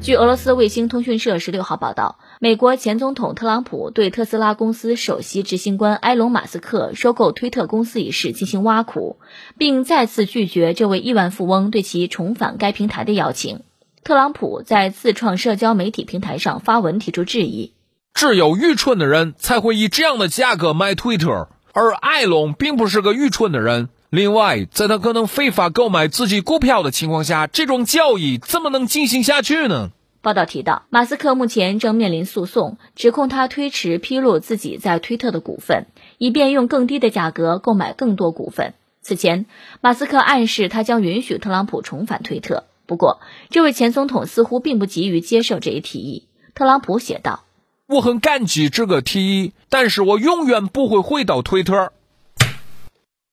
据俄罗斯卫星通讯社十六号报道，美国前总统特朗普对特斯拉公司首席执行官埃隆·马斯克收购推特公司一事进行挖苦，并再次拒绝这位亿万富翁对其重返该平台的邀请。特朗普在自创社交媒体平台上发文提出质疑：只有愚蠢的人才会以这样的价格买推特，而埃隆并不是个愚蠢的人。另外，在他可能非法购买自己股票的情况下，这种交易怎么能进行下去呢？报道提到，马斯克目前正面临诉讼，指控他推迟披露自己在推特的股份，以便用更低的价格购买更多股份。此前，马斯克暗示他将允许特朗普重返推特，不过，这位前总统似乎并不急于接受这一提议。特朗普写道：“我很感激这个提议，但是我永远不会回到推特。”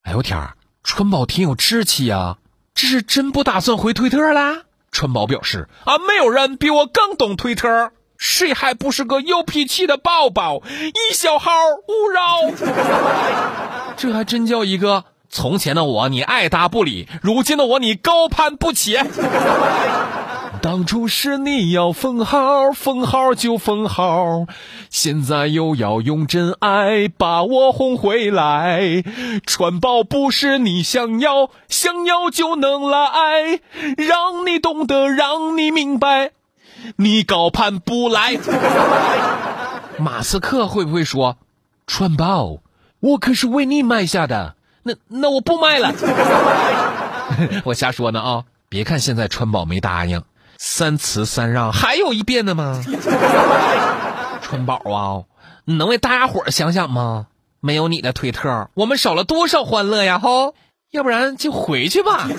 哎呦天儿！川宝挺有志气呀，这是真不打算回推特啦？川宝表示啊，没有人比我更懂推特，谁还不是个有脾气的宝宝？一小号勿扰。这还真叫一个从前的我你爱答不理，如今的我你高攀不起。当初是你要封号，封号就封号，现在又要用真爱把我哄回来。川宝不是你想要，想要就能来，让你懂得，让你明白，你高攀不来。马斯克会不会说，川宝，我可是为你买下的，那那我不卖了。我瞎说呢啊！别看现在川宝没答应。三辞三让，还有一遍的吗？春宝啊，你能为大家伙想想吗？没有你的推特，我们少了多少欢乐呀！吼，要不然就回去吧。